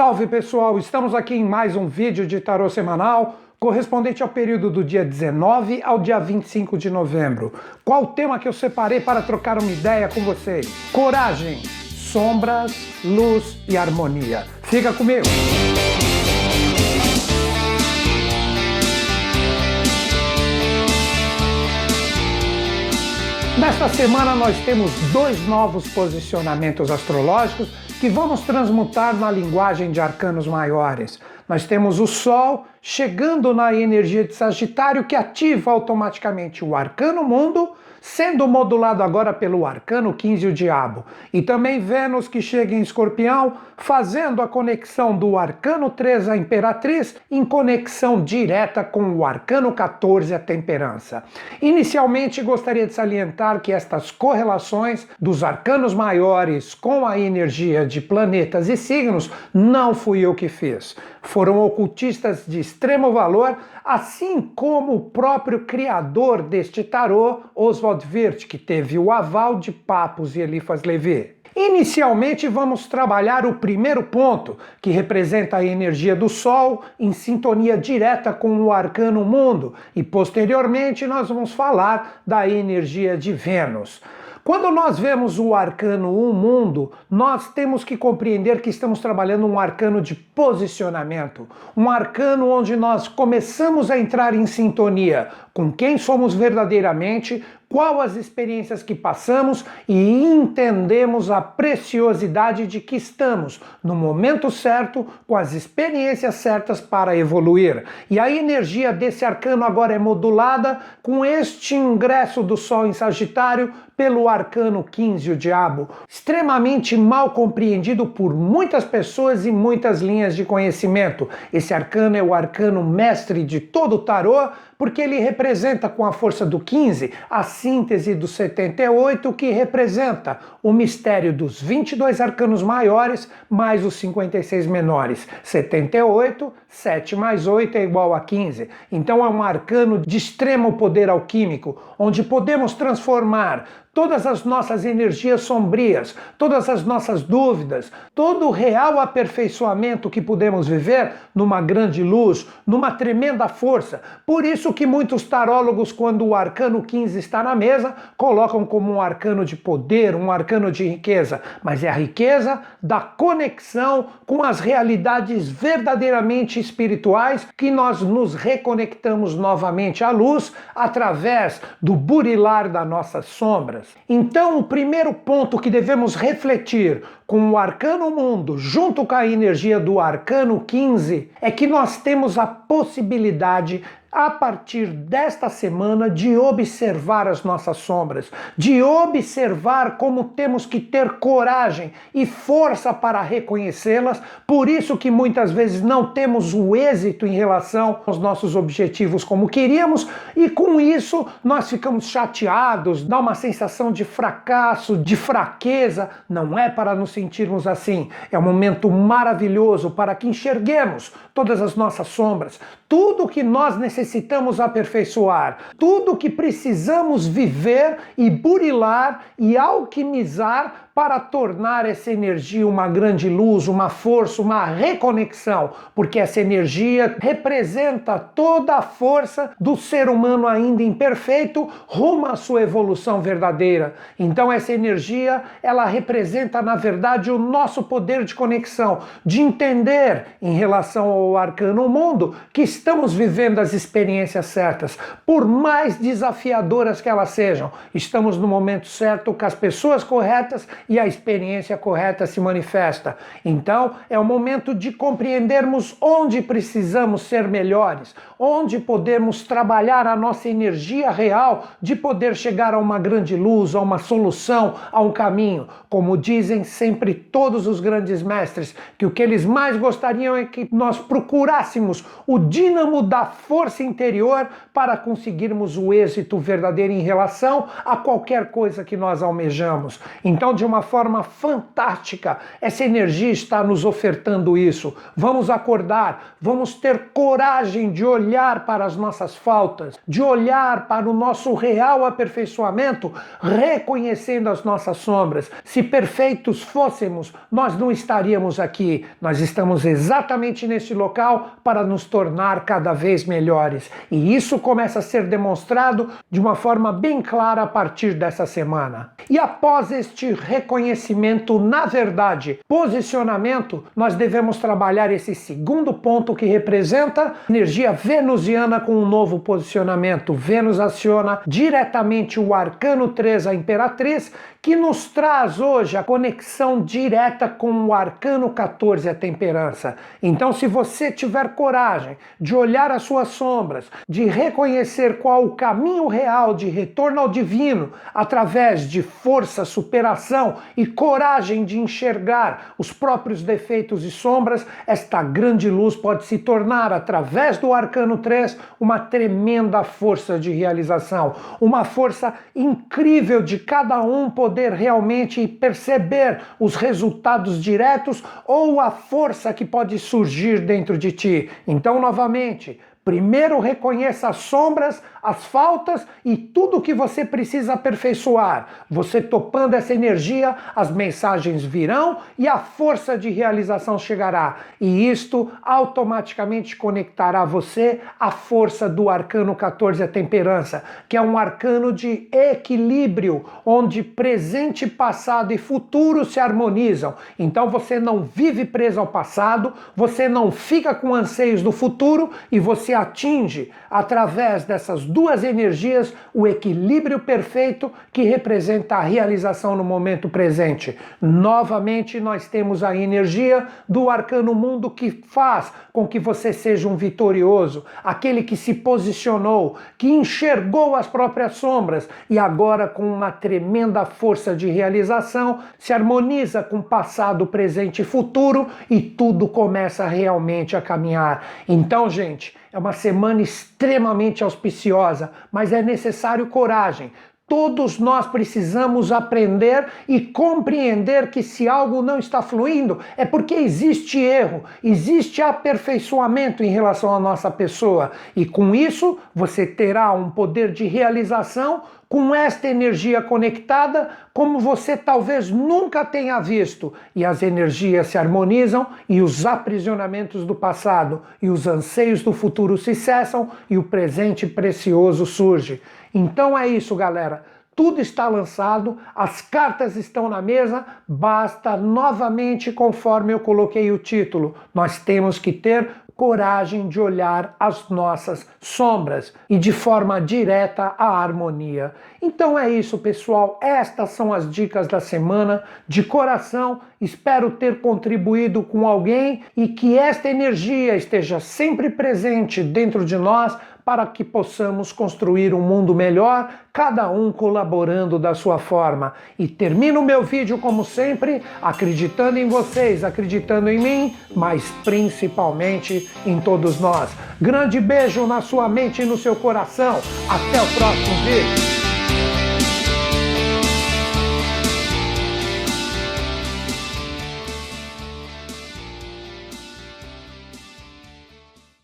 Salve pessoal, estamos aqui em mais um vídeo de tarô semanal correspondente ao período do dia 19 ao dia 25 de novembro. Qual o tema que eu separei para trocar uma ideia com vocês? Coragem, sombras, luz e harmonia. Fica comigo! Nesta semana nós temos dois novos posicionamentos astrológicos que vamos transmutar na linguagem de arcanos maiores. Nós temos o Sol chegando na energia de Sagitário que ativa automaticamente o arcano mundo sendo modulado agora pelo arcano 15 o diabo, e também Vênus que chega em Escorpião, fazendo a conexão do arcano 3 a imperatriz em conexão direta com o arcano 14 a temperança. Inicialmente gostaria de salientar que estas correlações dos arcanos maiores com a energia de planetas e signos não fui eu que fiz. Foram ocultistas de extremo valor, assim como o próprio criador deste tarô, Oswald Wirth, que teve o aval de Papos e Elifas Levi. Inicialmente, vamos trabalhar o primeiro ponto, que representa a energia do Sol em sintonia direta com o arcano mundo, e posteriormente nós vamos falar da energia de Vênus. Quando nós vemos o arcano um mundo, nós temos que compreender que estamos trabalhando um arcano de posicionamento, um arcano onde nós começamos a entrar em sintonia com quem somos verdadeiramente, qual as experiências que passamos e entendemos a preciosidade de que estamos no momento certo, com as experiências certas para evoluir. E a energia desse arcano agora é modulada com este ingresso do Sol em Sagitário pelo arcano 15, o diabo, extremamente mal compreendido por muitas pessoas e muitas linhas de conhecimento. Esse arcano é o arcano mestre de todo o tarô, porque ele representa com a força do 15 a síntese do 78, que representa o mistério dos 22 arcanos maiores mais os 56 menores. 78, 7 mais 8 é igual a 15. Então é um arcano de extremo poder alquímico, onde podemos transformar todas as nossas energias sombrias, todas as nossas dúvidas, todo o real aperfeiçoamento que podemos viver numa grande luz, numa tremenda força. Por isso que muitos tarólogos, quando o arcano 15 está na mesa, colocam como um arcano de poder, um arcano de riqueza, mas é a riqueza da conexão com as realidades verdadeiramente espirituais que nós nos reconectamos novamente à luz através do burilar das nossas então, o primeiro ponto que devemos refletir com o arcano mundo, junto com a energia do arcano 15, é que nós temos a possibilidade a partir desta semana de observar as nossas sombras, de observar como temos que ter coragem e força para reconhecê-las. Por isso que muitas vezes não temos o êxito em relação aos nossos objetivos como queríamos e com isso nós ficamos chateados, dá uma sensação de fracasso, de fraqueza. Não é para nos sentirmos assim. É um momento maravilhoso para que enxerguemos todas as nossas sombras, tudo que nós necessitamos aperfeiçoar, tudo que precisamos viver e burilar e alquimizar para tornar essa energia uma grande luz, uma força, uma reconexão, porque essa energia representa toda a força do ser humano ainda imperfeito rumo à sua evolução verdadeira. Então essa energia, ela representa na verdade o nosso poder de conexão, de entender em relação ao arcano mundo que estamos vivendo as experiências certas, por mais desafiadoras que elas sejam. Estamos no momento certo com as pessoas corretas e a experiência correta se manifesta. Então, é o momento de compreendermos onde precisamos ser melhores, onde podemos trabalhar a nossa energia real de poder chegar a uma grande luz, a uma solução, a um caminho. Como dizem sempre todos os grandes mestres, que o que eles mais gostariam é que nós procurássemos o dínamo da força interior para conseguirmos o êxito verdadeiro em relação a qualquer coisa que nós almejamos. Então, de uma forma fantástica. Essa energia está nos ofertando isso. Vamos acordar, vamos ter coragem de olhar para as nossas faltas, de olhar para o nosso real aperfeiçoamento, reconhecendo as nossas sombras. Se perfeitos fôssemos, nós não estaríamos aqui. Nós estamos exatamente neste local para nos tornar cada vez melhores. E isso começa a ser demonstrado de uma forma bem clara a partir dessa semana. E após este reconhecimento, na verdade, posicionamento, nós devemos trabalhar esse segundo ponto que representa energia venusiana com um novo posicionamento. Vênus aciona diretamente o arcano 3, a imperatriz, que nos traz hoje a conexão direta com o arcano 14, a temperança. Então, se você tiver coragem de olhar as suas sombras, de reconhecer qual o caminho real de retorno ao divino através de força, superação e coragem de enxergar os próprios defeitos e sombras, esta grande luz pode se tornar, através do arcano 3, uma tremenda força de realização, uma força incrível de cada um poder realmente perceber os resultados diretos ou a força que pode surgir dentro de ti. Então, novamente, Primeiro reconheça as sombras, as faltas e tudo que você precisa aperfeiçoar. Você topando essa energia, as mensagens virão e a força de realização chegará. E isto automaticamente conectará você à força do arcano 14, a temperança, que é um arcano de equilíbrio, onde presente, passado e futuro se harmonizam. Então você não vive preso ao passado, você não fica com anseios do futuro e você atinge, através dessas duas energias, o equilíbrio perfeito que representa a realização no momento presente. Novamente, nós temos a energia do arcano mundo que faz com que você seja um vitorioso, aquele que se posicionou, que enxergou as próprias sombras e agora, com uma tremenda força de realização, se harmoniza com passado, presente e futuro e tudo começa realmente a caminhar. Então, gente, é uma semana extremamente auspiciosa, mas é necessário coragem. Todos nós precisamos aprender e compreender que se algo não está fluindo é porque existe erro, existe aperfeiçoamento em relação à nossa pessoa. E com isso você terá um poder de realização com esta energia conectada como você talvez nunca tenha visto, e as energias se harmonizam e os aprisionamentos do passado e os anseios do futuro se cessam e o presente precioso surge. Então é isso, galera. Tudo está lançado, as cartas estão na mesa, basta novamente, conforme eu coloquei o título, nós temos que ter coragem de olhar as nossas sombras e de forma direta a harmonia. Então é isso, pessoal. Estas são as dicas da semana. De coração, espero ter contribuído com alguém e que esta energia esteja sempre presente dentro de nós para que possamos construir um mundo melhor, cada um colaborando da sua forma. E termino meu vídeo, como sempre, acreditando em vocês, acreditando em mim, mas principalmente em todos nós. Grande beijo na sua mente e no seu coração. Até o próximo vídeo.